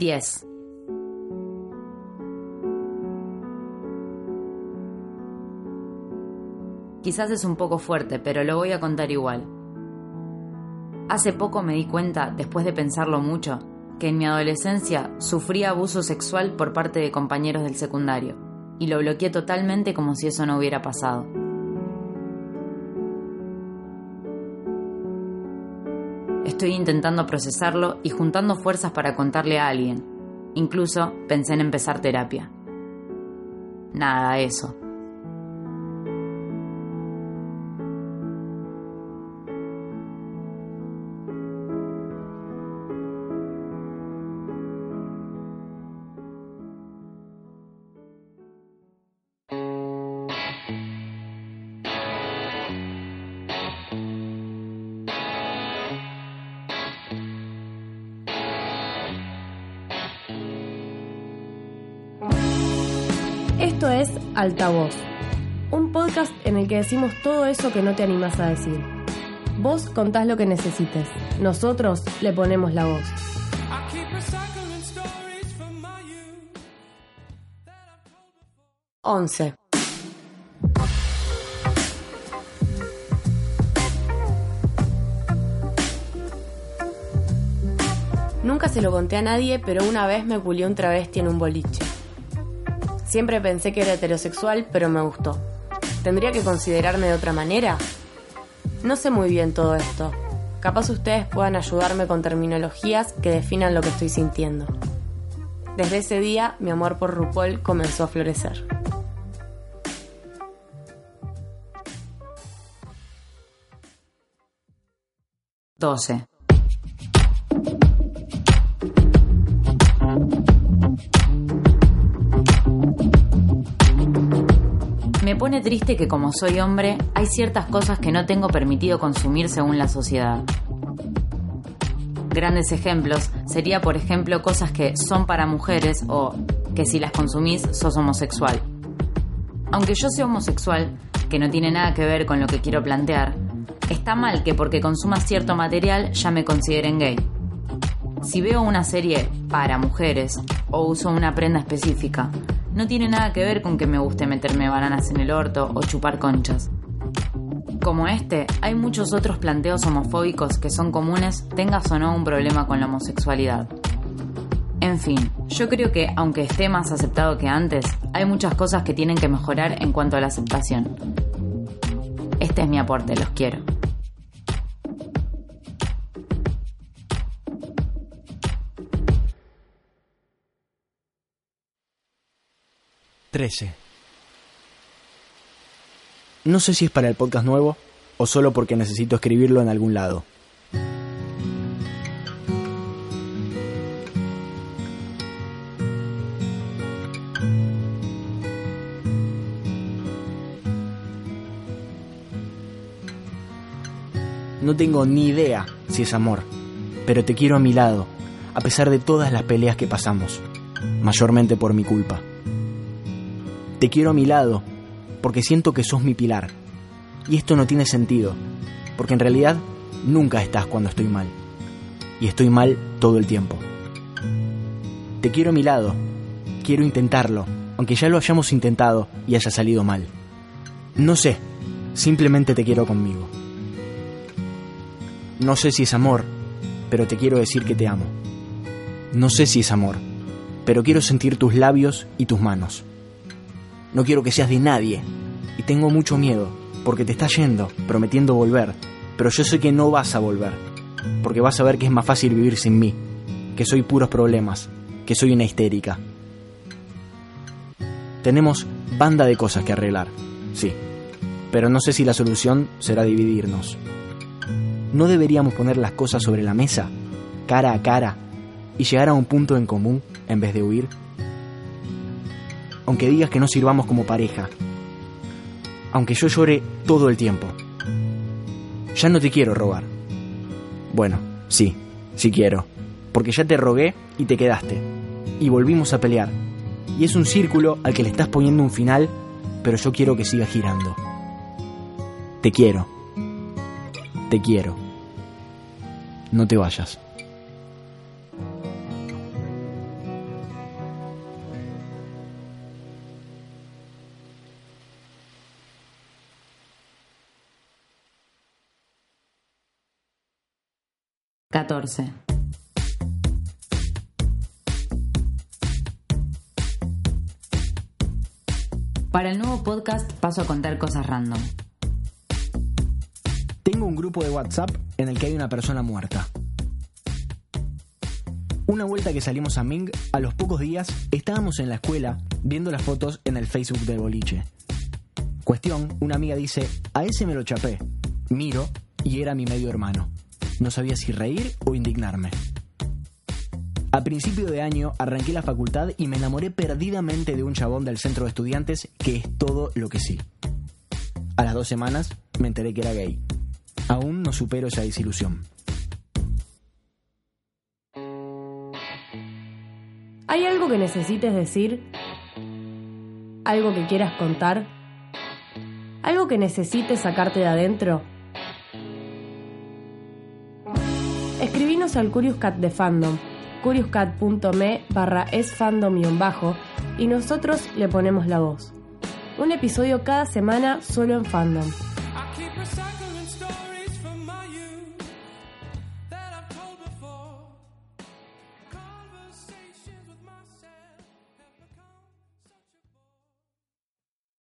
10. Quizás es un poco fuerte, pero lo voy a contar igual. Hace poco me di cuenta, después de pensarlo mucho, que en mi adolescencia sufría abuso sexual por parte de compañeros del secundario, y lo bloqueé totalmente como si eso no hubiera pasado. Estoy intentando procesarlo y juntando fuerzas para contarle a alguien. Incluso pensé en empezar terapia. Nada, eso. Esto es Altavoz, un podcast en el que decimos todo eso que no te animas a decir. Vos contás lo que necesites, nosotros le ponemos la voz. 11. Nunca se lo conté a nadie, pero una vez me culió un travesti en un boliche. Siempre pensé que era heterosexual, pero me gustó. ¿Tendría que considerarme de otra manera? No sé muy bien todo esto. Capaz ustedes puedan ayudarme con terminologías que definan lo que estoy sintiendo. Desde ese día, mi amor por RuPaul comenzó a florecer. Doce. Me pone triste que como soy hombre, hay ciertas cosas que no tengo permitido consumir según la sociedad. Grandes ejemplos sería, por ejemplo, cosas que son para mujeres o que si las consumís sos homosexual. Aunque yo sea homosexual, que no tiene nada que ver con lo que quiero plantear, está mal que porque consuma cierto material ya me consideren gay. Si veo una serie para mujeres o uso una prenda específica, no tiene nada que ver con que me guste meterme bananas en el orto o chupar conchas. Como este, hay muchos otros planteos homofóbicos que son comunes, tengas o no un problema con la homosexualidad. En fin, yo creo que aunque esté más aceptado que antes, hay muchas cosas que tienen que mejorar en cuanto a la aceptación. Este es mi aporte, los quiero. Trece. No sé si es para el podcast nuevo o solo porque necesito escribirlo en algún lado. No tengo ni idea si es amor, pero te quiero a mi lado, a pesar de todas las peleas que pasamos, mayormente por mi culpa. Te quiero a mi lado, porque siento que sos mi pilar. Y esto no tiene sentido, porque en realidad nunca estás cuando estoy mal. Y estoy mal todo el tiempo. Te quiero a mi lado, quiero intentarlo, aunque ya lo hayamos intentado y haya salido mal. No sé, simplemente te quiero conmigo. No sé si es amor, pero te quiero decir que te amo. No sé si es amor, pero quiero sentir tus labios y tus manos. No quiero que seas de nadie. Y tengo mucho miedo, porque te estás yendo, prometiendo volver. Pero yo sé que no vas a volver, porque vas a ver que es más fácil vivir sin mí, que soy puros problemas, que soy una histérica. Tenemos banda de cosas que arreglar, sí, pero no sé si la solución será dividirnos. ¿No deberíamos poner las cosas sobre la mesa, cara a cara, y llegar a un punto en común en vez de huir? Aunque digas que no sirvamos como pareja, aunque yo llore todo el tiempo. Ya no te quiero robar. Bueno, sí, sí quiero, porque ya te rogué y te quedaste, y volvimos a pelear, y es un círculo al que le estás poniendo un final, pero yo quiero que siga girando. Te quiero, te quiero. No te vayas. 14. Para el nuevo podcast paso a contar cosas random. Tengo un grupo de WhatsApp en el que hay una persona muerta. Una vuelta que salimos a Ming, a los pocos días estábamos en la escuela viendo las fotos en el Facebook del boliche. Cuestión, una amiga dice, a ese me lo chapé. Miro y era mi medio hermano. No sabía si reír o indignarme. A principio de año arranqué la facultad y me enamoré perdidamente de un chabón del centro de estudiantes que es todo lo que sí. A las dos semanas me enteré que era gay. Aún no supero esa desilusión. ¿Hay algo que necesites decir? ¿Algo que quieras contar? ¿Algo que necesites sacarte de adentro? Escribinos al Curious Cat de Fandom, curiouscat.me barra esfandom-bajo y nosotros le ponemos la voz. Un episodio cada semana solo en Fandom.